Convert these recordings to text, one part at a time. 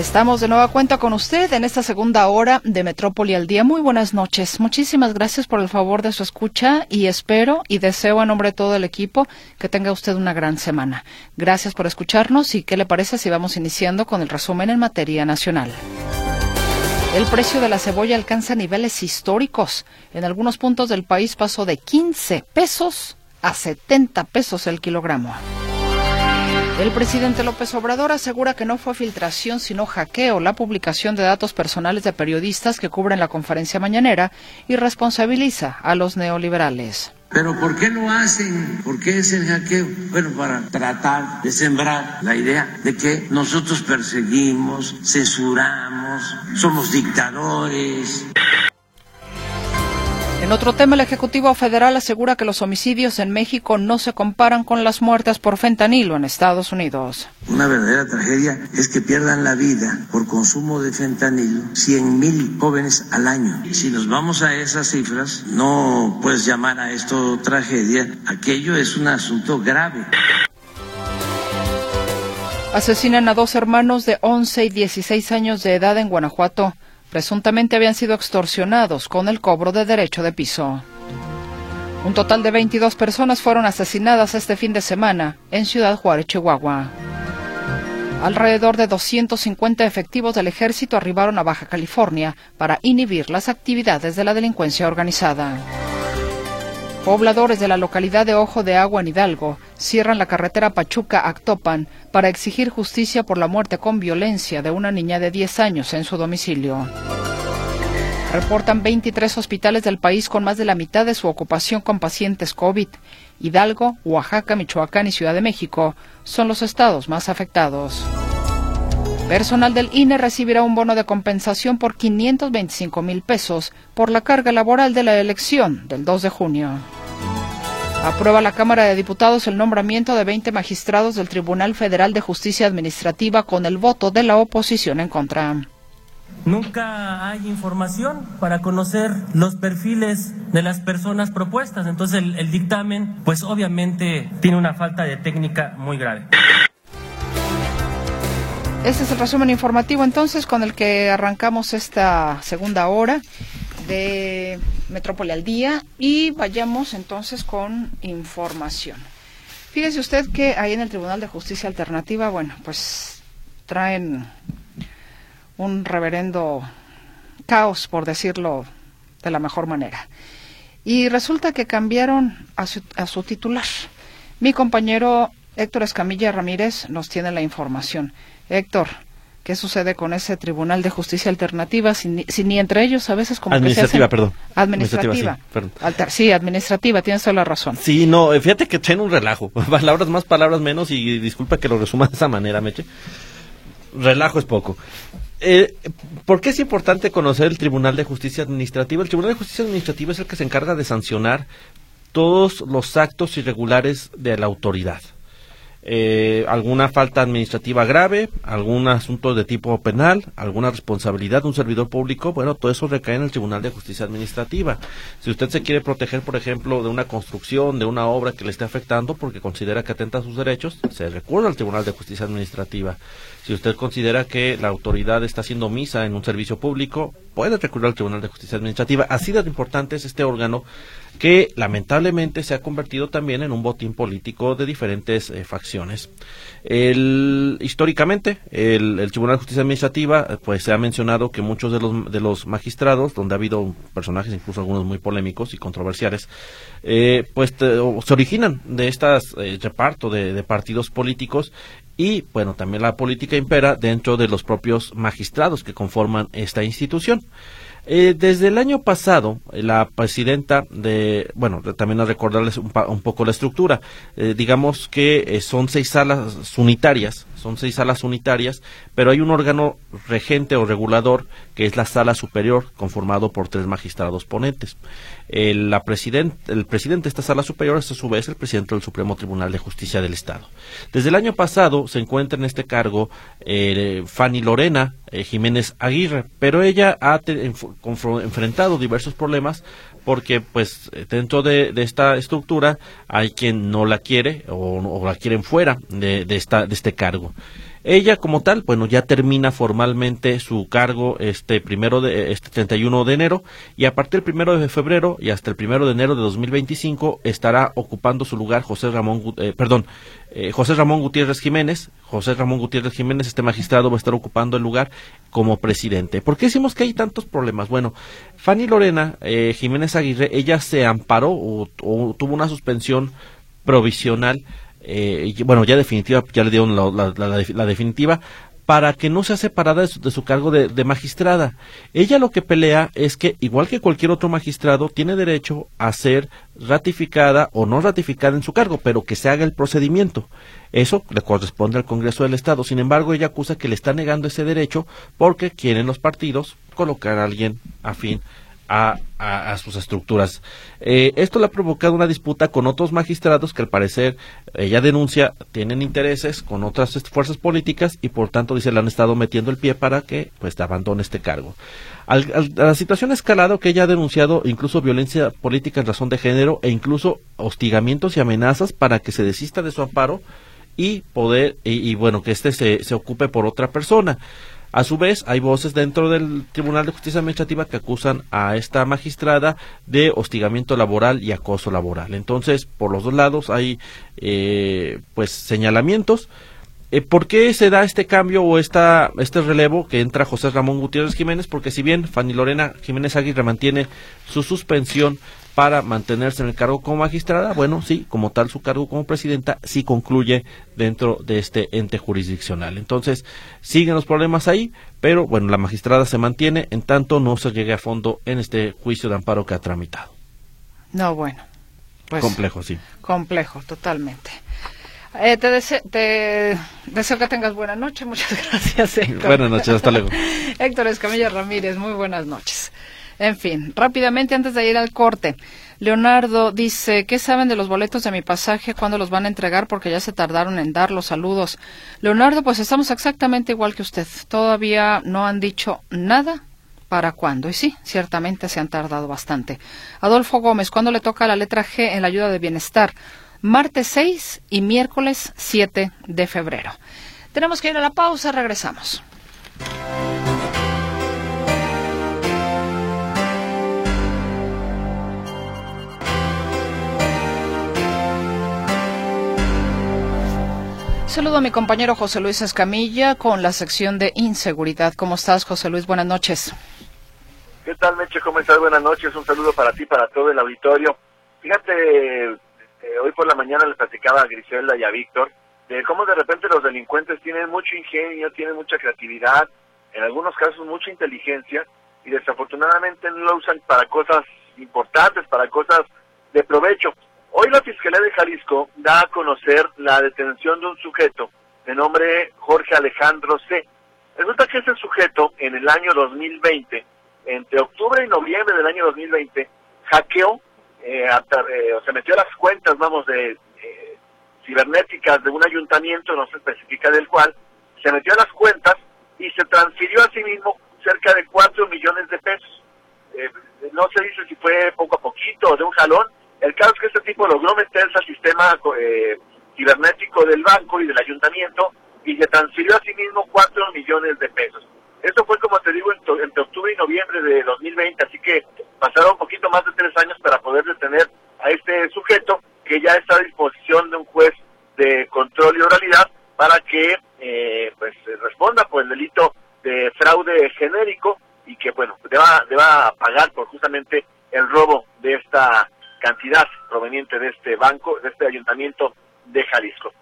Estamos de nueva cuenta con usted en esta segunda hora de Metrópoli al Día. Muy buenas noches. Muchísimas gracias por el favor de su escucha y espero y deseo a nombre de todo el equipo que tenga usted una gran semana. Gracias por escucharnos y qué le parece si vamos iniciando con el resumen en materia nacional. El precio de la cebolla alcanza niveles históricos. En algunos puntos del país pasó de 15 pesos a 70 pesos el kilogramo. El presidente López Obrador asegura que no fue filtración sino hackeo la publicación de datos personales de periodistas que cubren la conferencia mañanera y responsabiliza a los neoliberales. Pero ¿por qué lo hacen? ¿Por qué es hackeo? Bueno, para tratar de sembrar la idea de que nosotros perseguimos, censuramos, somos dictadores. En otro tema, el Ejecutivo Federal asegura que los homicidios en México no se comparan con las muertes por fentanilo en Estados Unidos. Una verdadera tragedia es que pierdan la vida por consumo de fentanilo 100 mil jóvenes al año. Si nos vamos a esas cifras, no puedes llamar a esto tragedia. Aquello es un asunto grave. Asesinan a dos hermanos de 11 y 16 años de edad en Guanajuato presuntamente habían sido extorsionados con el cobro de derecho de piso. Un total de 22 personas fueron asesinadas este fin de semana en Ciudad Juárez, Chihuahua. Alrededor de 250 efectivos del ejército arribaron a Baja California para inhibir las actividades de la delincuencia organizada. Pobladores de la localidad de Ojo de Agua en Hidalgo cierran la carretera Pachuca-Actopan para exigir justicia por la muerte con violencia de una niña de 10 años en su domicilio. Reportan 23 hospitales del país con más de la mitad de su ocupación con pacientes COVID. Hidalgo, Oaxaca, Michoacán y Ciudad de México son los estados más afectados. Personal del INE recibirá un bono de compensación por 525 mil pesos por la carga laboral de la elección del 2 de junio. Aprueba la Cámara de Diputados el nombramiento de 20 magistrados del Tribunal Federal de Justicia Administrativa con el voto de la oposición en contra. Nunca hay información para conocer los perfiles de las personas propuestas, entonces el, el dictamen pues obviamente tiene una falta de técnica muy grave. Este es el resumen informativo entonces con el que arrancamos esta segunda hora de Metrópoli al Día y vayamos entonces con información. Fíjese usted que ahí en el Tribunal de Justicia Alternativa, bueno, pues traen un reverendo caos, por decirlo de la mejor manera. Y resulta que cambiaron a su, a su titular. Mi compañero Héctor Escamilla Ramírez nos tiene la información. Héctor, ¿qué sucede con ese Tribunal de Justicia Alternativa si ni, entre ellos a veces como administrativa, perdón. Administrativa. Administrativa, sí, administrativa, tienes toda la razón. Sí, no, eh, fíjate que tiene un relajo. Palabras más, palabras menos y disculpa que lo resuma de esa manera, Meche. Relajo es poco. Eh, ¿Por qué es importante conocer el Tribunal de Justicia Administrativa? El Tribunal de Justicia Administrativa es el que se encarga de sancionar todos los actos irregulares de la autoridad eh, alguna falta administrativa grave, algún asunto de tipo penal, alguna responsabilidad de un servidor público, bueno, todo eso recae en el Tribunal de Justicia Administrativa. Si usted se quiere proteger, por ejemplo, de una construcción, de una obra que le esté afectando porque considera que atenta a sus derechos, se recurre al Tribunal de Justicia Administrativa. Si usted considera que la autoridad está haciendo misa en un servicio público, puede recurrir al Tribunal de Justicia Administrativa. Así de importante es este órgano que lamentablemente se ha convertido también en un botín político de diferentes eh, facciones. El, históricamente, el, Tribunal de Justicia Administrativa, eh, pues se ha mencionado que muchos de los, de los magistrados, donde ha habido personajes, incluso algunos muy polémicos y controversiales, eh, pues se originan de estas reparto de, de partidos políticos y bueno, también la política impera dentro de los propios magistrados que conforman esta institución. Eh, desde el año pasado, la presidenta de, bueno, también a recordarles un, poco la estructura, eh, digamos que eh, son seis salas unitarias, son seis salas unitarias, pero hay un órgano regente o regulador que es la sala superior, conformado por tres magistrados ponentes. El, la el presidente de esta sala superior es a su vez el presidente del Supremo Tribunal de Justicia del Estado. Desde el año pasado se encuentra en este cargo Fanny Lorena Jiménez Aguirre, pero ella ha enfrentado diversos problemas porque pues dentro de, esta estructura hay quien no la quiere o, la quieren fuera de, esta, de este cargo. cargo. Ella como tal, bueno, ya termina formalmente su cargo este primero de este 31 de enero y a partir del primero de febrero y hasta el primero de enero de 2025 estará ocupando su lugar José Ramón, eh, perdón, eh, José Ramón Gutiérrez Jiménez. José Ramón Gutiérrez Jiménez, este magistrado, va a estar ocupando el lugar como presidente. ¿Por qué decimos que hay tantos problemas? Bueno, Fanny Lorena eh, Jiménez Aguirre, ella se amparó o tuvo una suspensión provisional eh, bueno, ya definitiva, ya le dieron la, definitiva, para que no sea separada de su, cargo de, magistrada. Ella lo que pelea es que, igual que cualquier otro magistrado, tiene derecho a ser ratificada o no ratificada en su cargo, pero que se haga el procedimiento. Eso le corresponde al Congreso del Estado. Sin embargo, ella acusa que le está negando ese derecho porque quieren los partidos colocar a alguien afín a, sus estructuras. Eh, esto le ha provocado una disputa con otros magistrados que al parecer ella denuncia tienen intereses con otras fuerzas políticas y por tanto dice le han estado metiendo el pie para que pues abandone este cargo. Al, la situación ha escalado que ella ha denunciado incluso violencia política en razón de género e incluso hostigamientos y amenazas para que se desista de su amparo y poder y, bueno que éste se, se ocupe por otra persona. A su vez, hay voces dentro del Tribunal de Justicia Administrativa que acusan a esta magistrada de hostigamiento laboral y acoso laboral. Entonces, por los dos lados hay eh, pues señalamientos. Eh, ¿Por qué se da este cambio o esta, este relevo que entra José Ramón Gutiérrez Jiménez? Porque si bien Fanny Lorena Jiménez Aguirre mantiene su suspensión para mantenerse en el cargo como magistrada, bueno, sí, como tal su cargo como presidenta sí concluye dentro de este ente jurisdiccional. Entonces, siguen los problemas ahí, pero bueno, la magistrada se mantiene en tanto no se llegue a fondo en este juicio de amparo que ha tramitado. No, bueno. Pues, complejo, sí. Complejo, totalmente. Eh, te, te, deseo que tengas buena noche. Muchas gracias, Héctor. Buenas noches, hasta luego. Héctor Escamilla Ramírez, muy buenas noches. En fin, rápidamente antes de ir al corte, Leonardo dice, ¿qué saben de los boletos de mi pasaje? ¿Cuándo los van a entregar? Porque ya se tardaron en dar los saludos. Leonardo, pues estamos exactamente igual que usted. Todavía no han dicho nada para cuándo. Y sí, ciertamente se han tardado bastante. Adolfo Gómez, ¿cuándo le toca la letra G en la ayuda de bienestar? Martes 6 y miércoles 7 de febrero. Tenemos que ir a la pausa, regresamos. Saludo a mi compañero José Luis Escamilla con la sección de inseguridad. ¿Cómo estás, José Luis? Buenas noches. ¿Qué tal, Meche? ¿Cómo estás? Buenas noches. Un saludo para ti, para todo el auditorio. Fíjate, eh, hoy por la mañana le platicaba a Griselda y a Víctor de cómo de repente los delincuentes tienen mucho ingenio, tienen mucha creatividad, en algunos casos mucha inteligencia, y desafortunadamente no lo usan para cosas importantes, para cosas de provecho. Hoy la Fiscalía de Jalisco da a conocer la detención de un sujeto de nombre Jorge Alejandro C. Resulta que ese sujeto en el año 2020, entre octubre y noviembre del año 2020, hackeó, eh, eh, o se metió a las cuentas, vamos, de eh, cibernéticas de un ayuntamiento, no se especifica del cual, se metió a las cuentas y se transfirió a sí mismo cerca de 4 millones de pesos. no se dice si fue poco a poquito o de un jalón, el caso es que este tipo logró meterse al sistema eh, cibernético del banco y del ayuntamiento y le transfirió a sí mismo 4 millones de pesos. Eso fue, como te digo, entre octubre y noviembre de 2020, así que pasaron un poquito más de tres años para poder detener a este sujeto que ya está a disposición de un juez de control y oralidad para que eh, pues responda por el delito de fraude genérico y que bueno deba, deba pagar por justamente el robo de esta cantidad proveniente de este banco, de este ayuntamiento de Jalisco.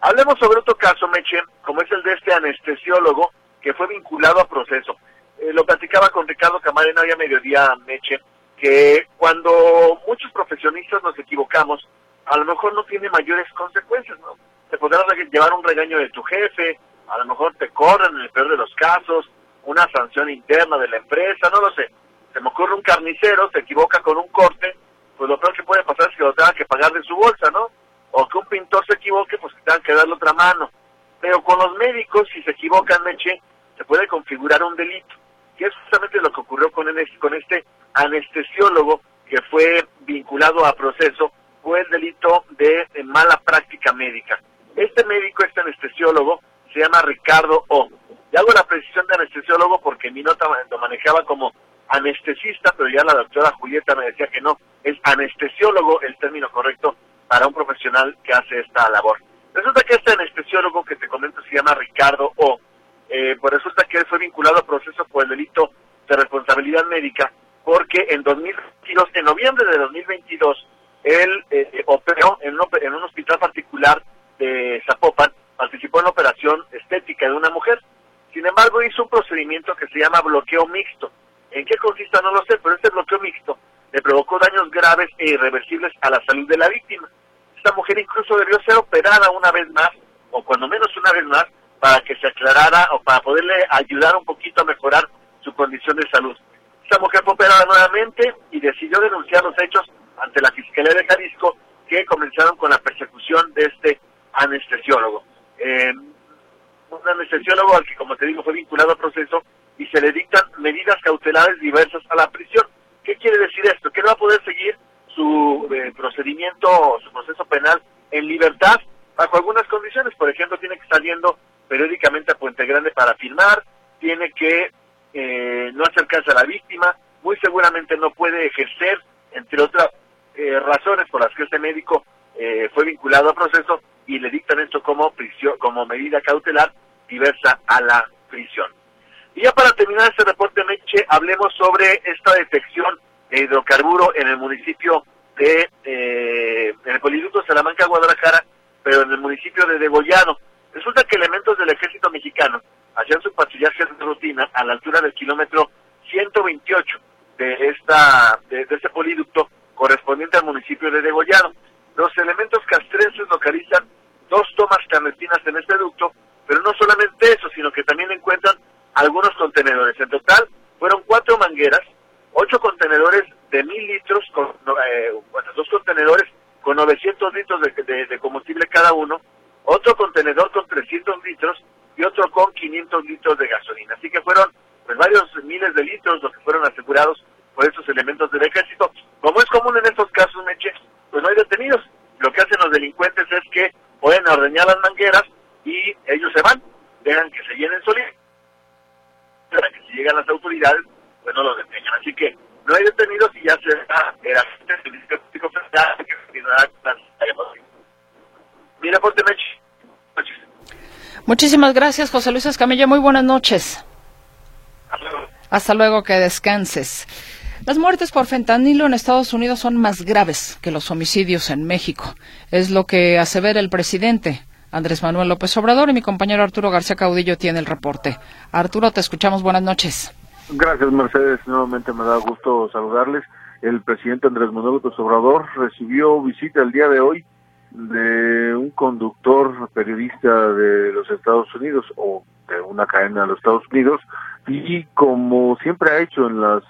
Hablemos sobre otro caso, Meche, como es el de este anestesiólogo que fue vinculado a proceso. Eh, lo platicaba con Ricardo Camarena hoy a mediodía, Meche, que cuando muchos profesionistas nos equivocamos, a lo mejor no tiene mayores consecuencias, ¿no? Te podrás llevar un regaño de tu jefe, a lo mejor te corren en el peor de los casos, una sanción interna de la empresa, no lo sé. Se me ocurre un carnicero, se equivoca con un corte pues lo peor que puede pasar es que lo tenga que pagar de su bolsa, ¿no? O que un pintor se equivoque, pues que tengan que darle otra mano. Pero con los médicos, si se equivocan, Meche, se puede configurar un delito. Y es justamente lo que ocurrió con, con este anestesiólogo que fue vinculado a proceso, fue el delito de, mala práctica médica. Este médico, este anestesiólogo, se llama Ricardo O. Y hago la precisión de anestesiólogo porque mi nota lo manejaba como anestesista, pero ya la doctora Julieta me decía que no, es anestesiólogo el término correcto para un profesional que hace esta labor. Resulta que este anestesiólogo que te comento se llama Ricardo O. Eh, pues resulta que fue vinculado a proceso por el delito de responsabilidad médica porque en 2022, en noviembre de 2022, él eh, operó en un, en un hospital particular de Zapopan, participó en la operación estética de una mujer. Sin embargo, hizo un procedimiento que se llama bloqueo mixto. ¿En qué consiste? No lo sé, pero este bloqueo mixto le provocó daños graves e irreversibles a la salud de la víctima. Esta mujer incluso debió ser operada una vez más, o cuando menos una vez más, para que se aclarara o para poderle ayudar un poquito a mejorar su condición de salud. Esta mujer fue operada nuevamente y decidió denunciar los hechos ante la Fiscalía de Jalisco que comenzaron con la persecución de este anestesiólogo. Eh, un anestesiólogo al que, como te digo, fue vinculado al proceso y se le dictan medidas cautelares diversas a la prisión. ¿Qué quiere decir esto? Que no va a poder seguir su eh, procedimiento, su proceso penal en libertad bajo algunas condiciones. Por ejemplo, tiene que estar yendo periódicamente a Puente Grande para firmar, tiene que eh, no acercarse a la víctima, muy seguramente no puede ejercer, entre otras eh, razones por las que este médico fue vinculado al proceso y le dictan esto como prisión, como medida cautelar diversa a la prisión. Y ya para terminar este reporte, Meche, hablemos sobre esta detección de hidrocarburo en el municipio de, eh, en el Poliducto Salamanca, Guadalajara, pero en el municipio de Degollado. Resulta que elementos del ejército mexicano hacían su patrullaje de rutina a la altura del kilómetro 128 de esta de, este poliducto correspondiente al municipio de Degollado. Los elementos castrenses localizan dos tomas clandestinas en este ducto, pero no solamente eso, sino que también encuentran algunos contenedores. En total fueron cuatro mangueras, ocho contenedores de mil litros, con, eh, bueno, dos contenedores con 900 litros de, combustible cada uno, otro contenedor con 300 litros y otro con 500 litros de gasolina. Así que fueron pues miles de litros los que fueron asegurados por estos elementos del ejército. Como es común en estos casos, Meche, pues no hay detenidos. Lo que hacen los delincuentes es que pueden ordeñar las mangueras y ellos se van, dejan que se llenen solitos para que si llegan las autoridades, pues no los detengan. Así que no hay detenidos y ya será el agente servicio público federal que continuará con noches. Muchísimas gracias, José Luis Escamilla. Muy buenas noches. Hasta luego. Que descanses. Las muertes por fentanilo en Estados Unidos son más graves que los homicidios en México. Es lo que asevera el presidente. Andrés Manuel López Obrador y mi compañero Arturo García Caudillo tiene el reporte. Arturo, te escuchamos. Buenas noches. Gracias, Mercedes. Nuevamente me da gusto saludarles. El presidente Andrés Manuel López Obrador recibió visita el día de hoy de un conductor periodista de los Estados Unidos o de una cadena de los Estados Unidos y como siempre ha hecho en las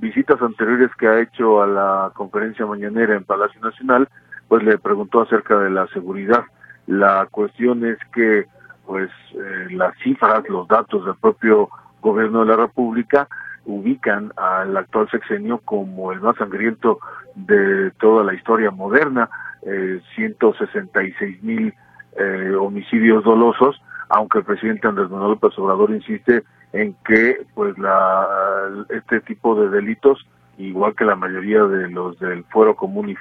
visitas anteriores que ha hecho a la conferencia mañanera en Palacio Nacional, pues le preguntó acerca de la seguridad. La cuestión es que, pues, eh, las cifras, los datos del propio gobierno de la República ubican al actual sexenio como el más sangriento de toda la historia moderna, eh, 166 mil eh, homicidios dolosos, aunque el presidente Andrés Manuel López Obrador insiste en que pues la este tipo de delitos igual que la mayoría de los del fuero común y,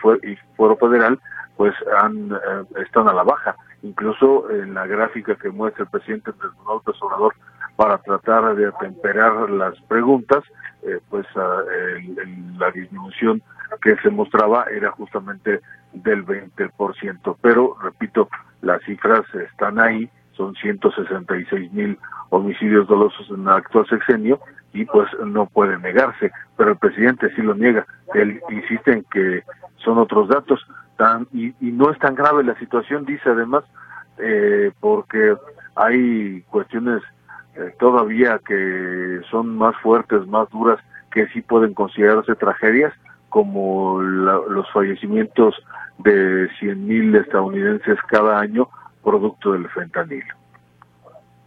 fuero federal pues han, eh, están a la baja. Incluso en la gráfica que muestra el presidente Andrés Manuel Obrador para tratar de atemperar las preguntas, eh, pues ah, la disminución que se mostraba era justamente del 20%. Pero, repito, las cifras están ahí, son 166 mil homicidios dolosos en el actual sexenio y pues no puede negarse, pero el presidente sí lo niega. Él insiste en que son otros datos y, no es tan grave la situación, dice además, eh, porque hay cuestiones eh, todavía que son más fuertes, más duras, que sí pueden considerarse tragedias, como los fallecimientos de 100.000 estadounidenses cada año producto del fentanilo.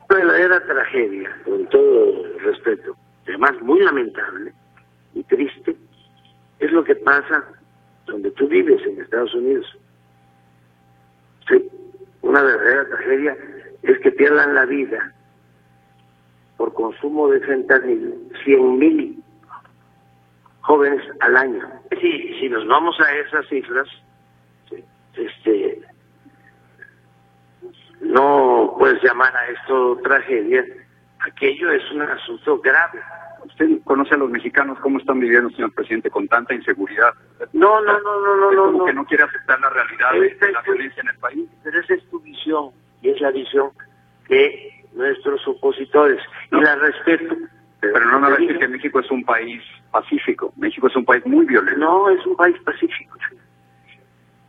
Verdadera tragedia, con todo respeto, además muy lamentable y triste, es lo que pasa donde tú vives en Estados Unidos. Sí, una verdadera tragedia es que pierdan la vida por consumo de fentanilo 100 mil jóvenes al año. Si, si nos vamos a esas cifras, este, no puedes llamar a esto tragedia, aquello es un asunto grave. ¿Usted conoce a los mexicanos cómo están viviendo, señor presidente, con tanta inseguridad? No, no, no, no, no, es no. como no. que no quiere aceptar la realidad de, Esta de la tu- violencia en el país. Pero esa es tu visión y es la visión de nuestros opositores. Y la respeto. Pero no me va a decir que México es un país pacífico. México es un país muy violento. No, es un país pacífico.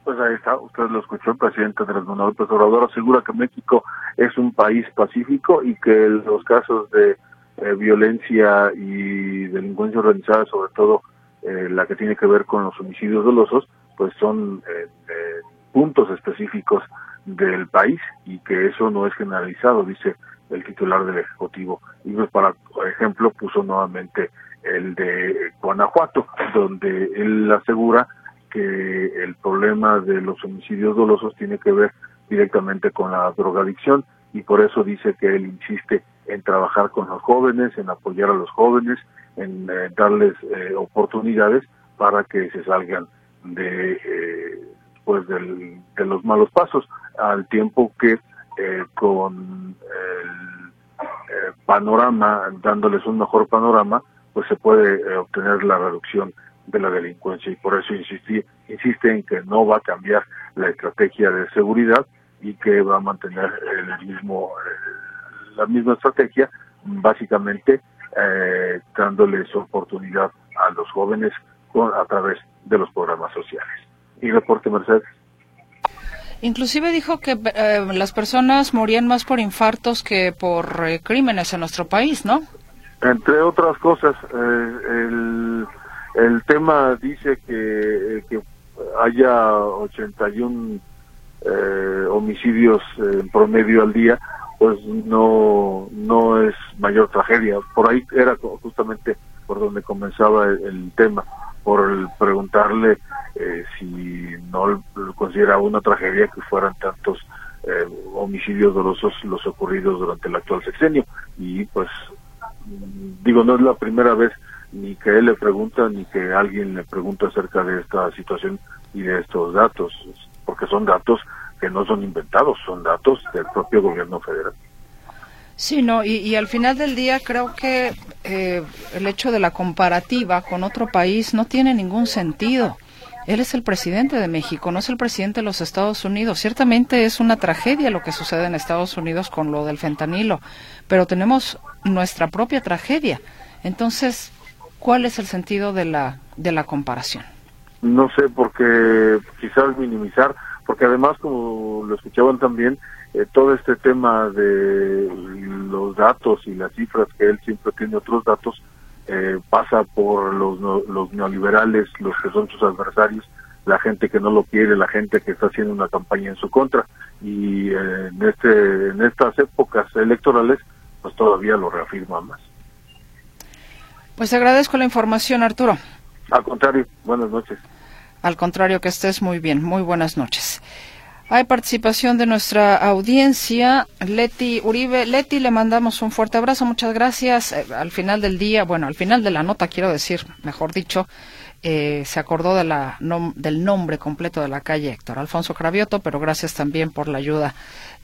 Pues ahí está, usted lo escuchó, el presidente Andrés Manuel López Obrador asegura que México es un país pacífico y que los casos de eh, violencia y delincuencia organizada, sobre todo eh, la que tiene que ver con los homicidios dolosos, pues son eh, eh, puntos específicos del país y que eso no es generalizado, dice el titular del Ejecutivo. Y pues para ejemplo puso nuevamente el de Guanajuato, donde él asegura que el problema de los homicidios dolosos tiene que ver directamente con la drogadicción y por eso dice que él insiste en trabajar con los jóvenes, en apoyar a los jóvenes, en eh, darles eh, oportunidades para que se salgan de eh, pues del- de los malos pasos, al tiempo que eh, con el panorama, dándoles un mejor panorama, pues se puede obtener la reducción de la delincuencia y por eso insistí, insiste en que no va a cambiar la estrategia de seguridad y que va a mantener el mismo eh, la misma estrategia básicamente eh, dándoles oportunidad a los jóvenes con, a través de los programas sociales. Y reporte Mercedes. Inclusive dijo que eh, las personas morían más por infartos que por eh, crímenes en nuestro país, ¿no? Entre otras cosas, el, el tema dice que, que haya 81 eh, homicidios en promedio al día, pues no, no es mayor tragedia. Por ahí era justamente por donde comenzaba el, tema, por el preguntarle eh, si no lo considera una tragedia que fueran tantos eh, homicidios dolosos los ocurridos durante el actual sexenio. Y pues digo, no es la primera vez ni que él le pregunta ni que alguien le pregunta acerca de esta situación y de estos datos, porque son datos que no son inventados, son datos del propio gobierno federal. Sí, no, y, al final del día creo que eh, el hecho de la comparativa con otro país no tiene ningún sentido. Él es el presidente de México, no es el presidente de los Estados Unidos. Ciertamente es una tragedia lo que sucede en Estados Unidos con lo del fentanilo, pero tenemos nuestra propia tragedia. Entonces, ¿cuál es el sentido de la, de la comparación? No sé, porque quizás minimizar, porque además, como lo escuchaban también, eh, todo este tema de los datos y las cifras, que él siempre tiene otros datos, eh, pasa por los, los neoliberales, los que son sus adversarios, la gente que no lo quiere, la gente que está haciendo una campaña en su contra. Y eh, en, este, en estas épocas electorales, pues todavía lo reafirma más. Pues agradezco la información, Arturo. Al contrario, buenas noches. Al contrario, que estés muy bien. Muy buenas noches. Hay participación de nuestra audiencia, Leti Uribe. Leti, le mandamos un fuerte abrazo, muchas gracias. Eh, al final del día, bueno, al final de la nota, quiero decir, mejor dicho, eh, se acordó de la nom- del nombre completo de la calle Héctor Alfonso Cravioto, pero gracias también por la ayuda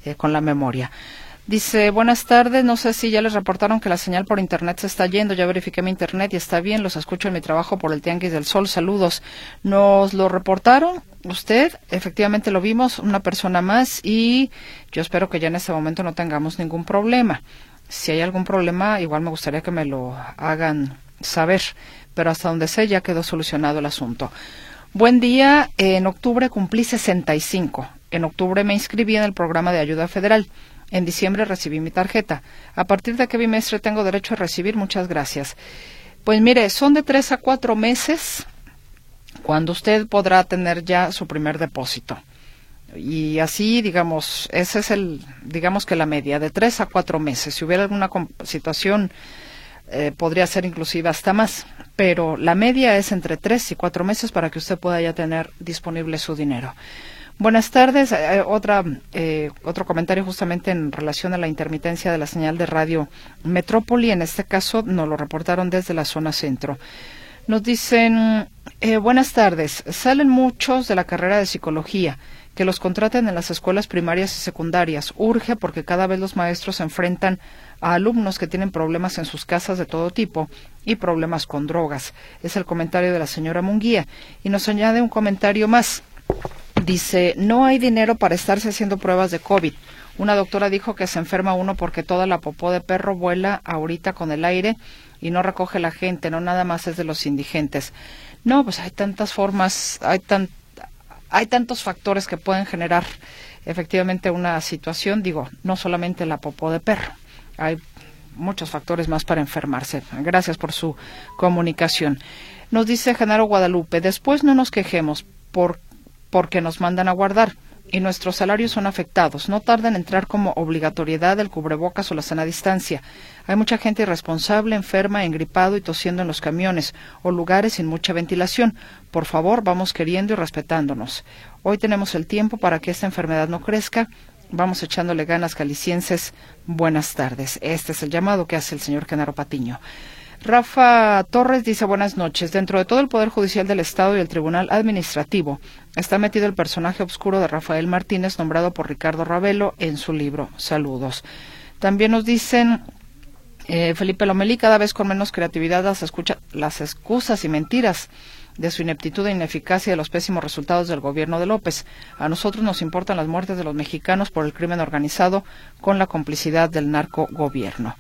eh, con la memoria. Dice, buenas tardes, no sé si ya les reportaron que la señal por internet se está yendo, ya verifiqué mi internet y está bien, los escucho en mi trabajo por el Tianguis del Sol, saludos. ¿Nos lo reportaron usted? Efectivamente lo vimos, una persona más y yo espero que ya en este momento no tengamos ningún problema. Si hay algún problema, igual me gustaría que me lo hagan saber, pero hasta donde sé ya quedó solucionado el asunto. Buen día, en octubre cumplí 65. En octubre me inscribí en el programa de ayuda federal. En diciembre recibí mi tarjeta. ¿A partir de qué bimestre tengo derecho a recibir? Muchas gracias. Pues mire, son de tres a cuatro meses cuando usted podrá tener ya su primer depósito. Y así, digamos, ese es el, digamos que la media, de tres a cuatro meses. Si hubiera alguna situación, eh, podría ser inclusive hasta más. Pero la media es entre tres y cuatro meses para que usted pueda ya tener disponible su dinero. Buenas tardes. Eh, otra, eh, otro comentario justamente en relación a la intermitencia de la señal de radio Metrópoli. En este caso nos lo reportaron desde la zona centro. Nos dicen, eh, buenas tardes. Salen muchos de la carrera de psicología que los contraten en las escuelas primarias y secundarias. Urge porque cada vez los maestros se enfrentan a alumnos que tienen problemas en sus casas de todo tipo y problemas con drogas. Es el comentario de la señora Munguía. Y nos añade un comentario más. Dice, no hay dinero para estarse haciendo pruebas de COVID. Una doctora dijo que se enferma uno porque toda la popó de perro vuela ahorita con el aire y no recoge la gente, no nada más es de los indigentes. No, pues hay tantas formas, hay, tan, hay tantos factores que pueden generar efectivamente una situación, digo, no solamente la popó de perro, hay muchos factores más para enfermarse. Gracias por su comunicación. Nos dice Genaro Guadalupe, después no nos quejemos por, porque nos mandan a guardar y nuestros salarios son afectados. No tardan en entrar como obligatoriedad el cubrebocas o la sana distancia. Hay mucha gente irresponsable, enferma, engripado y tosiendo en los camiones o lugares sin mucha ventilación. Por favor, vamos queriendo y respetándonos. Hoy tenemos el tiempo para que esta enfermedad no crezca. Vamos echándole ganas, calicienses. Buenas tardes. Este es el llamado que hace el señor Genaro Patiño. Rafa Torres dice buenas noches. Dentro de todo el Poder Judicial del Estado y el Tribunal Administrativo está metido el personaje oscuro de Rafael Martínez, nombrado por Ricardo Ravelo en su libro. Saludos. También nos dicen eh, Felipe Lomelí, cada vez con menos creatividad las, escucha, las excusas y mentiras de su ineptitud e ineficacia y de los pésimos resultados del gobierno de López. A nosotros nos importan las muertes de los mexicanos por el crimen organizado con la complicidad del narco gobierno.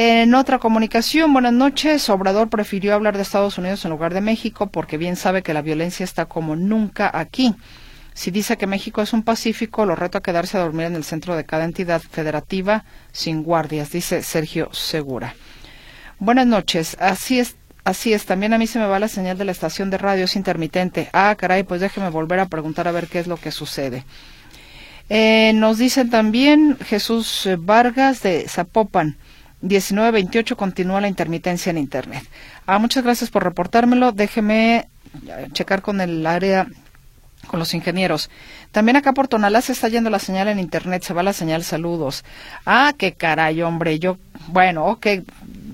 En otra comunicación, buenas noches. Obrador prefirió hablar de Estados Unidos en lugar de México porque bien sabe que la violencia está como nunca aquí. Si dice que México es un pacífico, lo reto a quedarse a dormir en el centro de cada entidad federativa sin guardias, dice Sergio Segura. Buenas noches. Así es, así es. También a mí se me va la señal de la estación de radio, es intermitente. Ah, caray, pues déjeme volver a preguntar a ver qué es lo que sucede. Eh, nos dicen también Jesús Vargas de Zapopan. 1928 continúa la intermitencia en Internet. Ah, muchas gracias por reportármelo. Déjeme checar con el área, con los ingenieros. También acá por Tonalá se está yendo la señal en Internet, se va la señal saludos. Ah, qué caray, hombre. Yo, bueno, ok,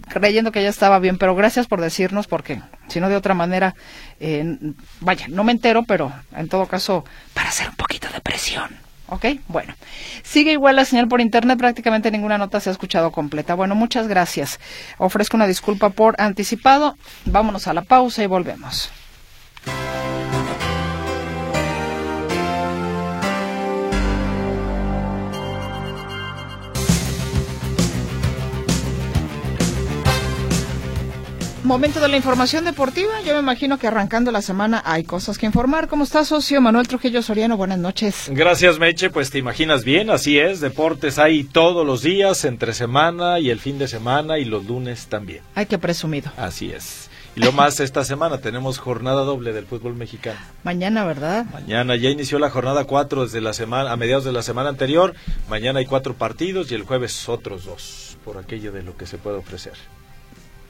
creyendo que ya estaba bien, pero gracias por decirnos porque si no de otra manera, eh, vaya, no me entero, pero en todo caso, para hacer un poquito de presión. ¿Ok? Bueno. Sigue igual la señal por internet, prácticamente ninguna nota se ha escuchado completa. Bueno, muchas gracias. Ofrezco una disculpa por anticipado. Vámonos a la pausa y volvemos. Momento de la información deportiva. Yo me imagino que arrancando la semana hay cosas que informar. ¿Cómo está, socio Manuel Trujillo Soriano? Buenas noches. Gracias, Meche. Pues te imaginas bien, así es. Deportes hay todos los días, entre semana y el fin de semana y los lunes también. Hay que presumido. Así es. Y lo más, esta semana tenemos jornada doble del fútbol mexicano. Mañana, ¿verdad? Mañana ya inició la jornada cuatro desde la semana, a mediados de la semana anterior. Mañana hay cuatro partidos y el jueves otros dos, por aquello de lo que se puede ofrecer.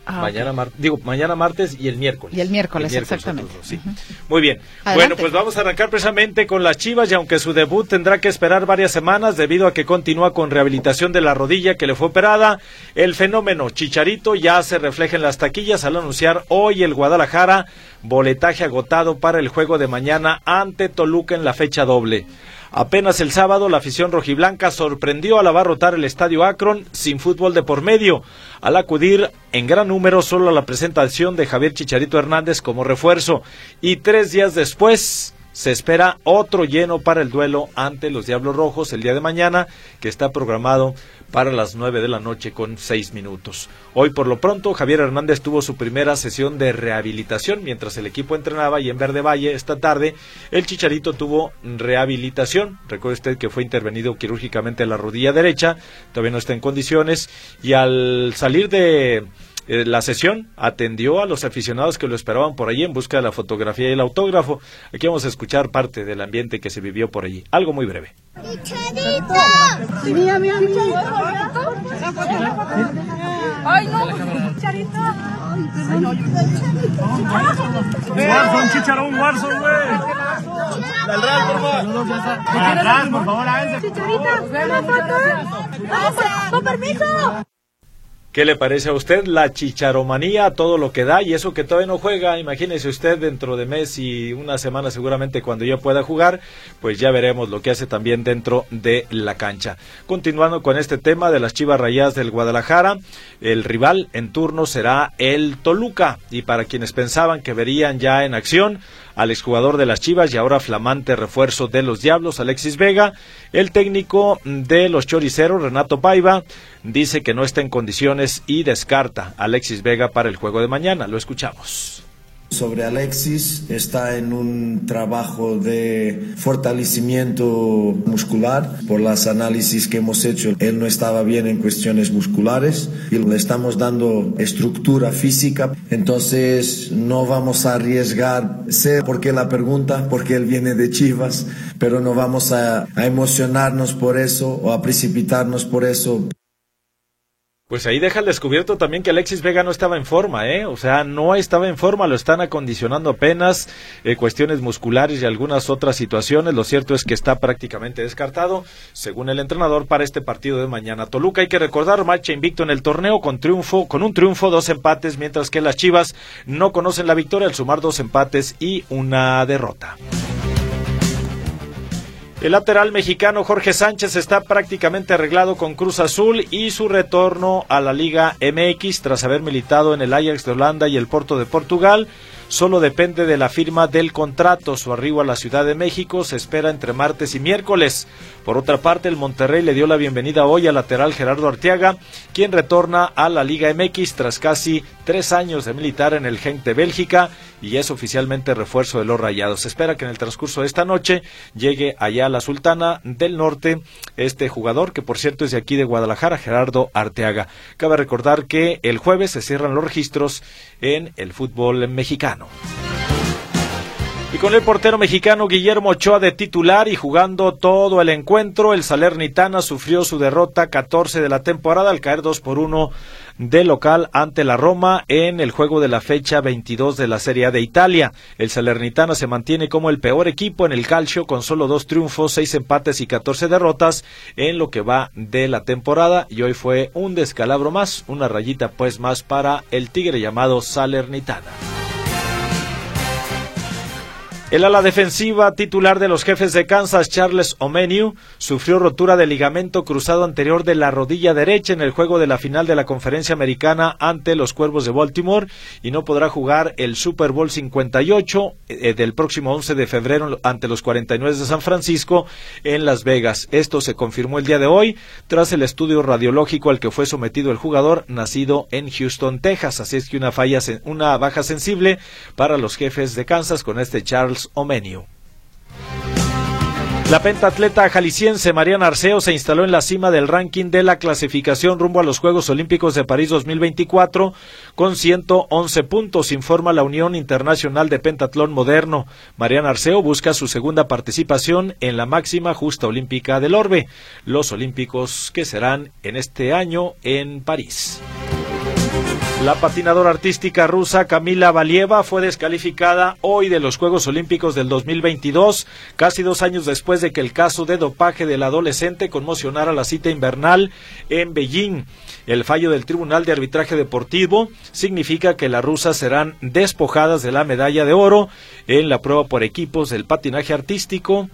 Ah, mañana digo mañana martes y el miércoles. Y el miércoles, exactamente. sí. muy bien. Bueno pues vamos a arrancar precisamente con las Chivas y aunque su debut tendrá que esperar varias semanas debido a que continúa con rehabilitación de la rodilla que le fue operada el fenómeno Chicharito ya se refleja en las taquillas al anunciar hoy el Guadalajara boletaje agotado para el juego de mañana ante Toluca en la fecha doble Apenas el sábado la afición rojiblanca sorprendió al abarrotar el estadio Akron sin fútbol de por medio, al acudir en gran número solo a la presentación de Javier Chicharito Hernández como refuerzo. Y tres días después se espera otro lleno para el duelo ante los Diablos Rojos el día de mañana, que está programado para las nueve de la noche con seis minutos. Hoy por lo pronto Javier Hernández tuvo su primera sesión de rehabilitación mientras el equipo entrenaba y en Verde Valle esta tarde el Chicharito tuvo rehabilitación. Recuerde usted que fue intervenido quirúrgicamente en la rodilla derecha, todavía no está en condiciones y al salir de eh, la sesión atendió a los aficionados que lo esperaban por allí en busca de la fotografía y el autógrafo. Aquí vamos a escuchar parte del ambiente que se vivió por allí. Algo muy breve. Ay, no, Chicharito. Ay, perdón. Un chicharón, Warson, güey. Al Real, por favor. Atrás, por favor, Chicharita, una foto. Con permiso. ¿Qué le parece a usted la chicharomanía, todo lo que da y eso que todavía no juega? Imagínese usted dentro de mes y una semana seguramente cuando ya pueda jugar, pues ya veremos lo que hace también dentro de la cancha. Continuando con este tema de las Chivas Rayadas del Guadalajara, el rival en turno será el Toluca y para quienes pensaban que verían ya en acción al exjugador de las Chivas y ahora flamante refuerzo de los Diablos, Alexis Vega. El técnico de los Choriceros, Renato Paiva, dice que no está en condiciones y descarta a Alexis Vega para el juego de mañana. Lo escuchamos sobre Alexis está en un trabajo de fortalecimiento muscular por las análisis que hemos hecho. Él no estaba bien en cuestiones musculares y le estamos dando estructura física. Entonces no vamos a arriesgar. Sé por qué la pregunta, porque él viene de Chivas, pero no vamos a, a emocionarnos por eso o a precipitarnos por eso. Pues ahí deja el descubierto también que Alexis Vega no estaba en forma, ¿eh? O sea, no estaba en forma, lo están acondicionando apenas, eh, cuestiones musculares y algunas otras situaciones. Lo cierto es que está prácticamente descartado, según el entrenador, para este partido de mañana. Toluca, hay que recordar, marcha invicto en el torneo con triunfo, con un triunfo, dos empates, mientras que las Chivas no conocen la victoria al sumar dos empates y una derrota. El lateral mexicano Jorge Sánchez está prácticamente arreglado con Cruz Azul y su retorno a la Liga MX tras haber militado en el Ajax de Holanda y el Porto de Portugal solo depende de la firma del contrato. Su arribo a la Ciudad de México se espera entre martes y miércoles. Por otra parte, el Monterrey le dio la bienvenida hoy al lateral Gerardo Arteaga, quien retorna a la Liga MX tras casi tres años de militar en el Genk de Bélgica y es oficialmente refuerzo de los Rayados. Se espera que en el transcurso de esta noche llegue allá la Sultana del Norte este jugador, que por cierto es de aquí de Guadalajara, Gerardo Arteaga. Cabe recordar que el jueves se cierran los registros en el fútbol mexicano. Y con el portero mexicano Guillermo Ochoa de titular y jugando todo el encuentro, el Salernitana sufrió su derrota 14 de la temporada al caer 2 por 1 de local ante la Roma en el juego de la fecha 22 de la Serie A de Italia. El Salernitana se mantiene como el peor equipo en el calcio con solo dos triunfos, seis empates y 14 derrotas en lo que va de la temporada y hoy fue un descalabro más, una rayita pues más para el tigre llamado Salernitana. El ala defensiva titular de los jefes de Kansas, Charles Omeniu, sufrió rotura de ligamento cruzado anterior de la rodilla derecha en el juego de la final de la conferencia americana ante los Cuervos de Baltimore y no podrá jugar el Super Bowl 58 eh, del próximo 11 de febrero ante los 49 de San Francisco en Las Vegas. Esto se confirmó el día de hoy tras el estudio radiológico al que fue sometido el jugador nacido en Houston, Texas. Así es que una falla, una baja sensible para los jefes de Kansas con este Charles Omenio. La pentatleta jalisciense Mariana Arceo se instaló en la cima del ranking de la clasificación rumbo a los Juegos Olímpicos de París 2024 con 111 puntos, informa la Unión Internacional de Pentatlón Moderno. Mariana Arceo busca su segunda participación en la máxima justa olímpica del Orbe, los Olímpicos que serán en este año en París. La patinadora artística rusa Camila Valieva fue descalificada hoy de los Juegos Olímpicos del 2022, casi dos años después de que el caso de dopaje del adolescente conmocionara la cita invernal en Beijing. El fallo del Tribunal de Arbitraje Deportivo significa que las rusas serán despojadas de la medalla de oro en la prueba por equipos del patinaje artístico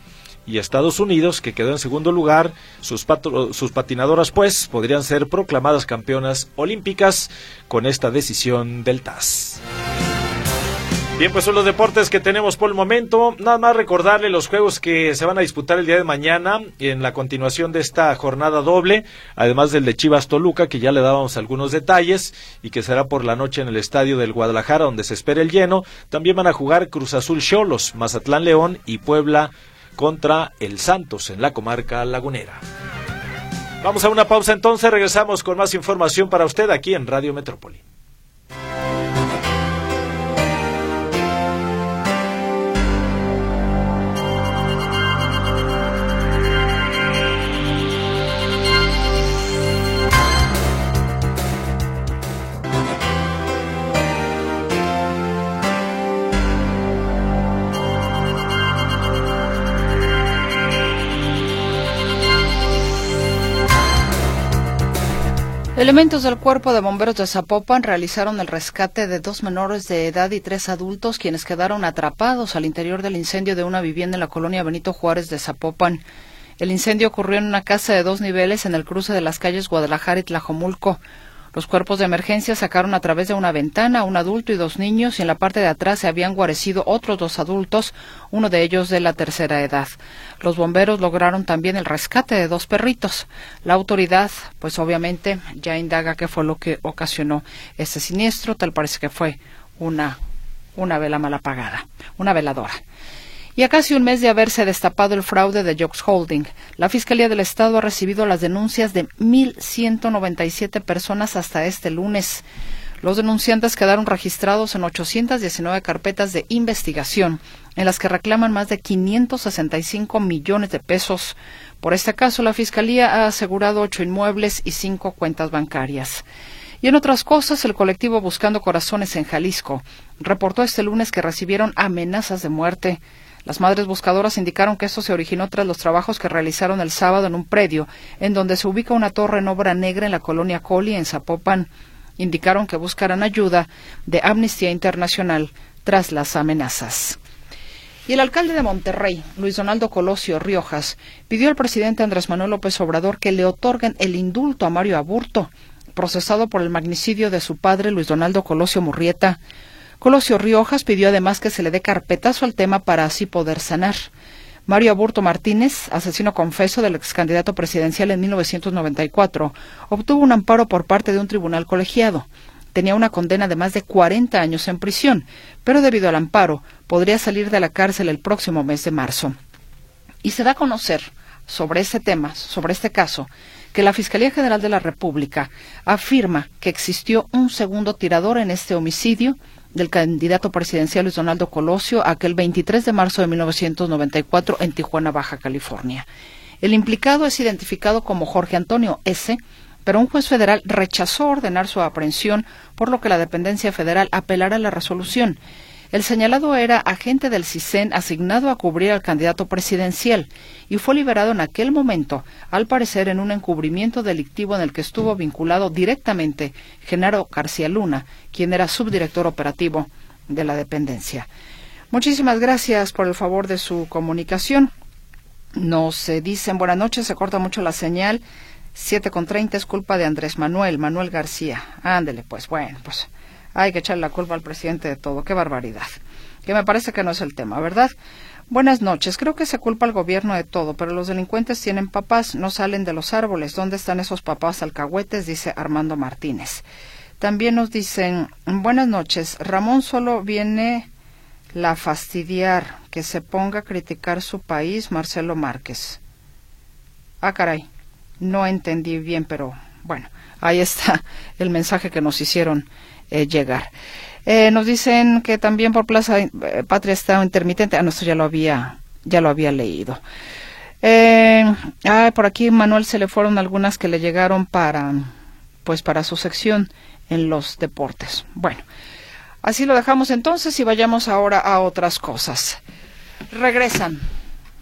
y Estados Unidos, que quedó en segundo lugar. Sus, sus patinadoras, pues, podrían ser proclamadas campeonas olímpicas con esta decisión del TAS. Bien, pues son los deportes que tenemos por el momento. Nada más recordarle los juegos que se van a disputar el día de mañana en la continuación de esta jornada doble, además del de Chivas Toluca, que ya le dábamos algunos detalles y que será por la noche en el estadio del Guadalajara, donde se espera el lleno. También van a jugar Cruz Azul Cholos, Mazatlán León y Puebla contra el Santos en la comarca lagunera. Vamos a una pausa entonces, regresamos con más información para usted aquí en Radio Metrópoli. Elementos del Cuerpo de Bomberos de Zapopan realizaron el rescate de dos menores de edad y tres adultos quienes quedaron atrapados al interior del incendio de una vivienda en la colonia Benito Juárez de Zapopan. El incendio ocurrió en una casa de dos niveles en el cruce de las calles Guadalajara y Tlajomulco. Los cuerpos de emergencia sacaron a través de una ventana a un adulto y dos niños y en la parte de atrás se habían guarecido otros dos adultos, uno de ellos de la tercera edad. Los bomberos lograron también el rescate de dos perritos. La autoridad, pues obviamente, ya indaga qué fue lo que ocasionó este siniestro. Tal parece que fue una, una vela mal apagada, una veladora. Y a casi un mes de haberse destapado el fraude de Jobs Holding, la Fiscalía del Estado ha recibido las denuncias de 1.197 personas hasta este lunes. Los denunciantes quedaron registrados en 819 carpetas de investigación, en las que reclaman más de 565 millones de pesos. Por este caso, la Fiscalía ha asegurado ocho inmuebles y cinco cuentas bancarias. Y en otras cosas, el colectivo Buscando Corazones en Jalisco reportó este lunes que recibieron amenazas de muerte. Las madres buscadoras indicaron que esto se originó tras los trabajos que realizaron el sábado en un predio en donde se ubica una torre en obra negra en la colonia Coli, en Zapopan. Indicaron que buscarán ayuda de Amnistía Internacional tras las amenazas. Y el alcalde de Monterrey, Luis Donaldo Colosio Riojas, pidió al presidente Andrés Manuel López Obrador que le otorguen el indulto a Mario Aburto, procesado por el magnicidio de su padre Luis Donaldo Colosio Murrieta. Colosio Riojas pidió además que se le dé carpetazo al tema para así poder sanar. Mario Aburto Martínez, asesino confeso del ex candidato presidencial en 1994, obtuvo un amparo por parte de un tribunal colegiado. Tenía una condena de más de 40 años en prisión, pero debido al amparo podría salir de la cárcel el próximo mes de marzo. Y se da a conocer sobre este tema, sobre este caso, que la Fiscalía General de la República afirma que existió un segundo tirador en este homicidio del candidato presidencial Luis Donaldo Colosio aquel 23 de marzo de 1994 en Tijuana, Baja California. El implicado es identificado como Jorge Antonio S., pero un juez federal rechazó ordenar su aprehensión, por lo que la dependencia federal apelará a la resolución. El señalado era agente del CISEN asignado a cubrir al candidato presidencial y fue liberado en aquel momento, al parecer en un encubrimiento delictivo en el que estuvo vinculado directamente Genaro García Luna, quien era subdirector operativo de la dependencia. Muchísimas gracias por el favor de su comunicación. Nos dicen buenas noches, se corta mucho la señal. Siete con treinta es culpa de Andrés Manuel, Manuel García. Ándele, pues bueno, pues hay que echarle la culpa al presidente de todo. Qué barbaridad. Que me parece que no es el tema, ¿verdad? Buenas noches. Creo que se culpa al gobierno de todo, pero los delincuentes tienen papás, no salen de los árboles. ¿Dónde están esos papás alcahuetes? Dice Armando Martínez. También nos dicen, buenas noches. Ramón solo viene la fastidiar, que se ponga a criticar su país, Marcelo Márquez. Ah, caray. No entendí bien, pero bueno, ahí está el mensaje que nos hicieron eh, llegar. Eh, nos dicen que también por Plaza eh, Patria está intermitente. Ah, no, esto ya lo había, ya lo había leído. ah, por aquí Manuel se le fueron algunas que le llegaron para, pues para su sección en los deportes. Bueno, así lo dejamos entonces y vayamos ahora a otras cosas. Regresan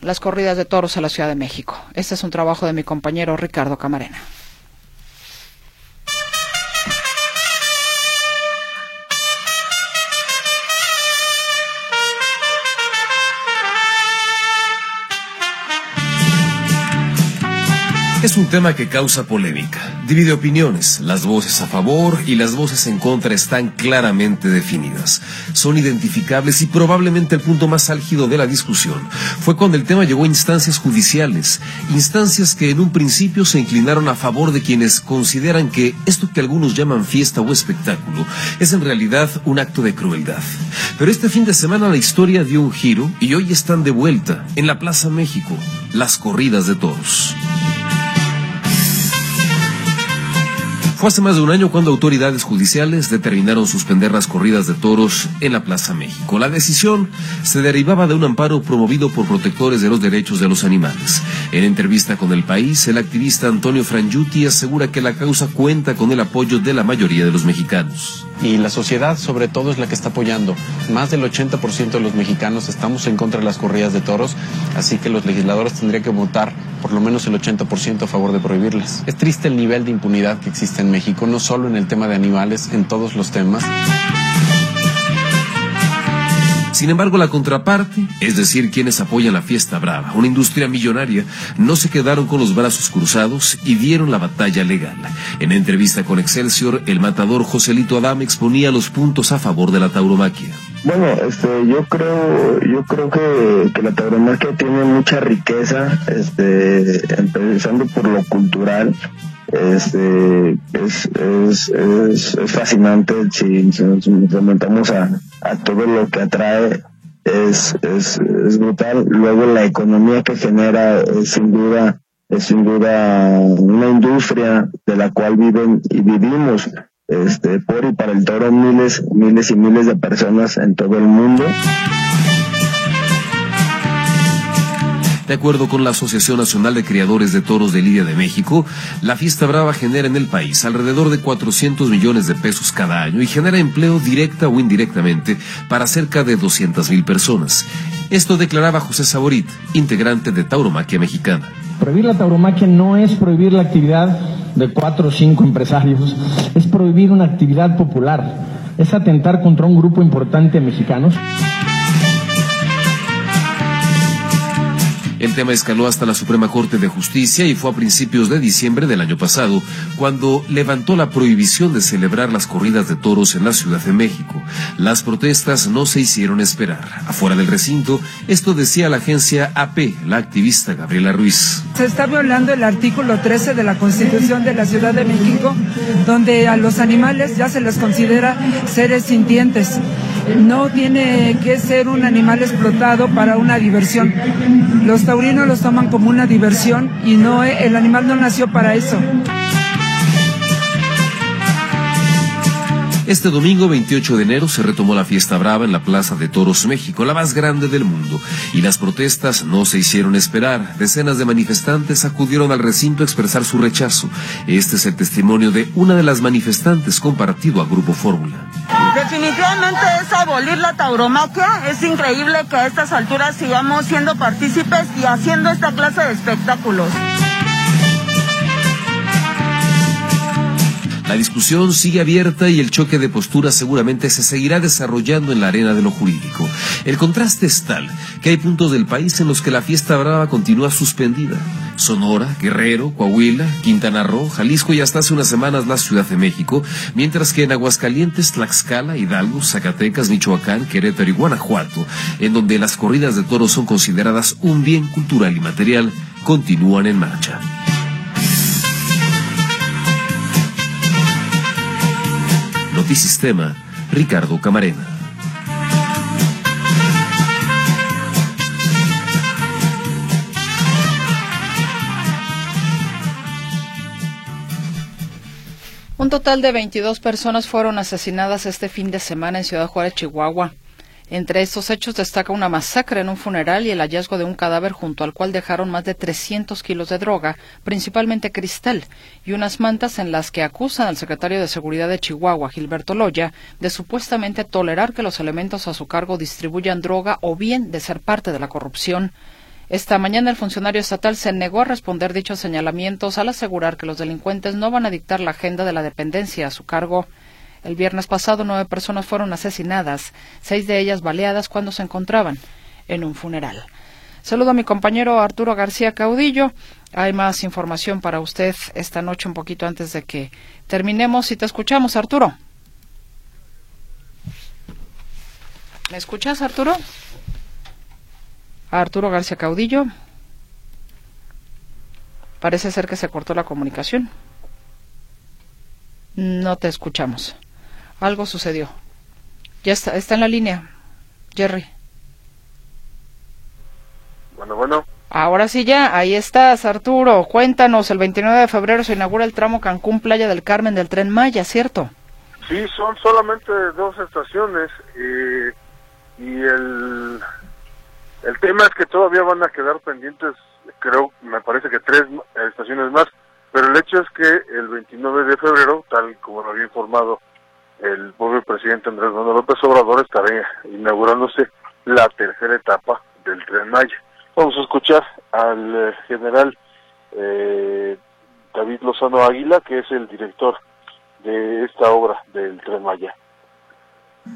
las corridas de toros a la Ciudad de México. Este es un trabajo de mi compañero Ricardo Camarena. Es un tema que causa polémica, divide opiniones, las voces a favor y las voces en contra están claramente definidas, son identificables y probablemente el punto más álgido de la discusión fue cuando el tema llegó a instancias judiciales, instancias que en un principio se inclinaron a favor de quienes consideran que esto que algunos llaman fiesta o espectáculo es en realidad un acto de crueldad. Pero este fin de semana la historia dio un giro y hoy están de vuelta en la Plaza México, las corridas de toros. Fue hace más de un año cuando autoridades judiciales determinaron suspender las corridas de toros en la Plaza México. La decisión se derivaba de un amparo promovido por protectores de los derechos de los animales. En entrevista con El País, el activista Antonio Frangiuti asegura que la causa cuenta con el apoyo de la mayoría de los mexicanos. Y la sociedad sobre todo es la que está apoyando. Más del 80% de los mexicanos estamos en contra de las corridas de toros, así que los legisladores tendrían que votar por lo menos el 80% a favor de prohibirlas. Es triste el nivel de impunidad que existe en México, no solo en el tema de animales, en todos los temas. Sin embargo, la contraparte, es decir, quienes apoyan la fiesta brava, una industria millonaria, no se quedaron con los brazos cruzados y dieron la batalla legal. En entrevista con Excelsior, el matador Joselito Adam exponía los puntos a favor de la tauromaquia. Bueno, este, yo creo, yo creo que, que la tauromaquia tiene mucha riqueza, este, empezando por lo cultural, este es, es, es, fascinante si, nos remontamos a, a, todo lo que atrae es, es, es brutal. Luego la economía que genera es sin duda es sin duda una industria de la cual viven y vivimos este por y para el toro miles miles y miles de personas en todo el mundo De acuerdo con la Asociación Nacional de Criadores de Toros de Lidia de México, la fiesta brava genera en el país alrededor de 400 millones de pesos cada año y genera empleo directa o indirectamente para cerca de 200 mil personas. Esto declaraba José Saborit, integrante de Tauromaquia Mexicana. Prohibir la tauromaquia no es prohibir la actividad de cuatro o cinco empresarios, es prohibir una actividad popular, es atentar contra un grupo importante de mexicanos. El tema escaló hasta la Suprema Corte de Justicia y fue a principios de diciembre del año pasado cuando levantó la prohibición de celebrar las corridas de toros en la Ciudad de México. Las protestas no se hicieron esperar. Afuera del recinto, esto decía la agencia AP, la activista Gabriela Ruiz. Se está violando el artículo 13 de la Constitución de la Ciudad de México, donde a los animales ya se les considera seres sintientes no tiene que ser un animal explotado para una diversión. Los taurinos los toman como una diversión y no el animal no nació para eso. Este domingo 28 de enero se retomó la fiesta brava en la Plaza de Toros México, la más grande del mundo, y las protestas no se hicieron esperar. Decenas de manifestantes acudieron al recinto a expresar su rechazo. Este es el testimonio de una de las manifestantes compartido a Grupo Fórmula. Definitivamente es abolir la tauromaquia. Es increíble que a estas alturas sigamos siendo partícipes y haciendo esta clase de espectáculos. La discusión sigue abierta y el choque de posturas seguramente se seguirá desarrollando en la arena de lo jurídico. El contraste es tal que hay puntos del país en los que la fiesta brava continúa suspendida. Sonora, Guerrero, Coahuila, Quintana Roo, Jalisco y hasta hace unas semanas la Ciudad de México, mientras que en Aguascalientes, Tlaxcala, Hidalgo, Zacatecas, Michoacán, Querétaro y Guanajuato, en donde las corridas de toros son consideradas un bien cultural y material, continúan en marcha. Notisistema, Ricardo Camarena. Un total de 22 personas fueron asesinadas este fin de semana en Ciudad Juárez, Chihuahua. Entre estos hechos destaca una masacre en un funeral y el hallazgo de un cadáver junto al cual dejaron más de 300 kilos de droga, principalmente cristal, y unas mantas en las que acusan al secretario de Seguridad de Chihuahua, Gilberto Loya, de supuestamente tolerar que los elementos a su cargo distribuyan droga o bien de ser parte de la corrupción. Esta mañana el funcionario estatal se negó a responder dichos señalamientos al asegurar que los delincuentes no van a dictar la agenda de la dependencia a su cargo. El viernes pasado nueve personas fueron asesinadas, seis de ellas baleadas cuando se encontraban en un funeral. Saludo a mi compañero Arturo García Caudillo. Hay más información para usted esta noche un poquito antes de que terminemos. Y te escuchamos, Arturo. ¿Me escuchas, Arturo? Arturo García Caudillo. Parece ser que se cortó la comunicación. No te escuchamos. Algo sucedió. Ya está, está en la línea. Jerry. Bueno, bueno. Ahora sí ya, ahí estás, Arturo. Cuéntanos, el 29 de febrero se inaugura el tramo Cancún-Playa del Carmen del Tren Maya, ¿cierto? Sí, son solamente dos estaciones eh, y el, el tema es que todavía van a quedar pendientes, creo, me parece que tres estaciones más, pero el hecho es que el 29 de febrero, tal como lo había informado el pobre presidente Andrés Manuel López Obrador estará inaugurándose la tercera etapa del Tren Maya. Vamos a escuchar al eh, general eh, David Lozano Águila, que es el director de esta obra del Tren Maya.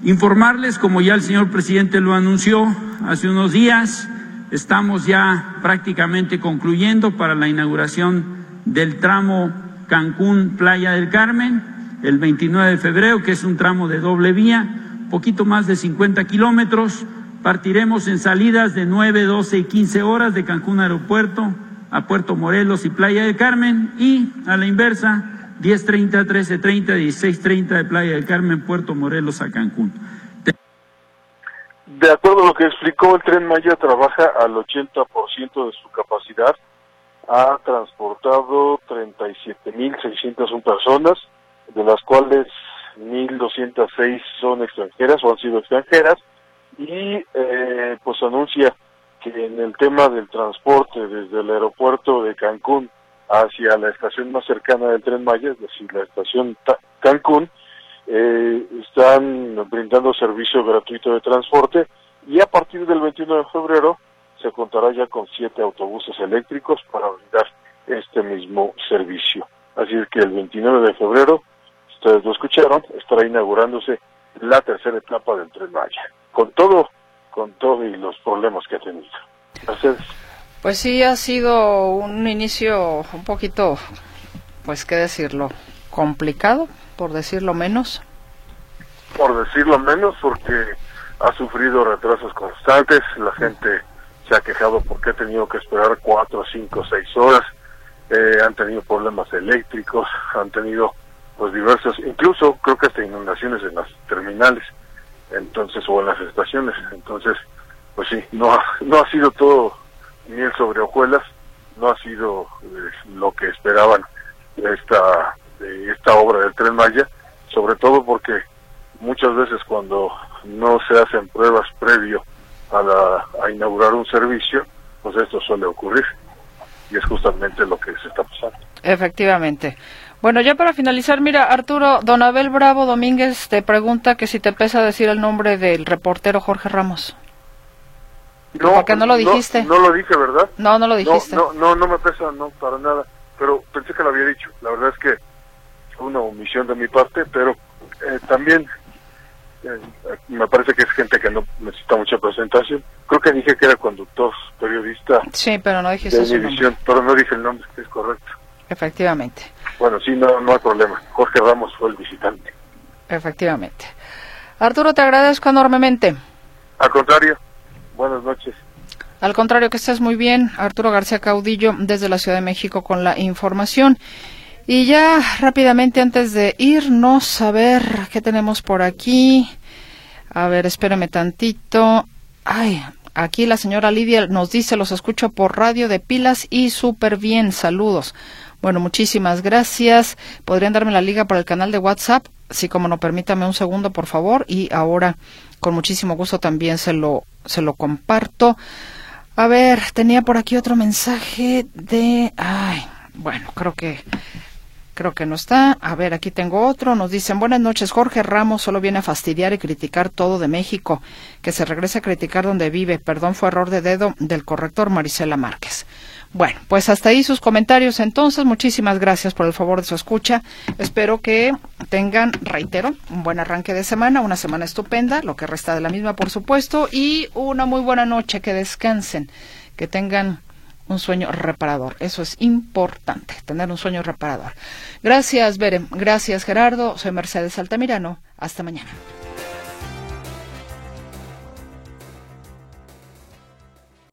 Informarles, como ya el señor presidente lo anunció hace unos días, estamos ya prácticamente concluyendo para la inauguración del tramo Cancún Playa del Carmen el 29 de febrero, que es un tramo de doble vía, poquito más de 50 kilómetros. Partiremos en salidas de 9, 12 y 15 horas de Cancún Aeropuerto a Puerto Morelos y Playa del Carmen y a la inversa 10.30, 13.30, 16.30 de Playa del Carmen, Puerto Morelos a Cancún. De acuerdo a lo que explicó, el tren Maya trabaja al 80% de su capacidad. Ha transportado 37.601 personas, de las cuales 1.206 son extranjeras o han sido extranjeras, y eh, pues anuncia que en el tema del transporte desde el aeropuerto de Cancún hacia la estación más cercana del tren Maya, es decir, la estación Cancún, eh, están brindando servicio gratuito de transporte y a partir del 21 de febrero se contará ya con siete autobuses eléctricos para brindar este mismo servicio. Así es que el 29 de febrero, ustedes lo escucharon, estará inaugurándose la tercera etapa del Tren Maya, con todo, con todo y los problemas que ha tenido. Gracias. Pues sí, ha sido un inicio un poquito, pues qué decirlo, complicado, por decirlo menos. Por decirlo menos, porque ha sufrido retrasos constantes, la gente se ha quejado porque ha tenido que esperar cuatro, cinco, seis horas, eh, han tenido problemas eléctricos, han tenido pues diversos, incluso creo que hasta inundaciones en las terminales, entonces o en las estaciones, entonces pues sí, no no ha sido todo miel sobre hojuelas no ha sido eh, lo que esperaban esta esta obra del tren Maya sobre todo porque muchas veces cuando no se hacen pruebas previo a, la, a inaugurar un servicio pues esto suele ocurrir. Y es justamente lo que se está pasando. Efectivamente. Bueno, ya para finalizar, mira, Arturo, Don Abel Bravo Domínguez te pregunta que si te pesa decir el nombre del reportero Jorge Ramos. No, ¿Por qué no lo dijiste? No, lo dije, ¿verdad? No, no lo dijiste. No, no, no, me pesa, no, para nada. Pero pensé que lo había dicho. La verdad es que fue una omisión de mi parte, pero eh, también eh, me parece que es gente que no necesita mucha presentación. Creo que dije que era conductor, periodista. Sí, pero no dijiste su nombre. Pero no dije el nombre, que es correcto. Efectivamente. Bueno, sí, no, no hay problema. Jorge Ramos fue el visitante. Efectivamente. Arturo, te agradezco enormemente. Al contrario. Buenas noches. Al contrario, que estés muy bien. Arturo García Caudillo, desde la Ciudad de México, con la información. Y ya rápidamente, antes de irnos, a ver qué tenemos por aquí. A ver, espérame tantito. Ay, aquí la señora Lidia nos dice, los escucho por radio de pilas y súper bien. Saludos. Bueno, muchísimas gracias. ¿Podrían darme la liga para el canal de WhatsApp? Sí, como no, permítame un segundo, por favor. Y ahora, con muchísimo gusto, también se lo se lo comparto. A ver, tenía por aquí otro mensaje de... Ay, bueno, creo que... Creo que no está. A ver, aquí tengo otro. Nos dicen, buenas noches, Jorge Ramos solo viene a fastidiar y criticar todo de México. Que se regrese a criticar donde vive. Perdón, fue error de dedo del corrector Marisela Márquez. Bueno, pues hasta ahí sus comentarios entonces. Muchísimas gracias por el favor de su escucha. Espero que tengan, reitero, un buen arranque de semana, una semana estupenda, lo que resta de la misma por supuesto, y una muy buena noche, que descansen, que tengan un sueño reparador. Eso es importante, tener un sueño reparador. Gracias, Bere. Gracias, Gerardo. Soy Mercedes Altamirano. Hasta mañana.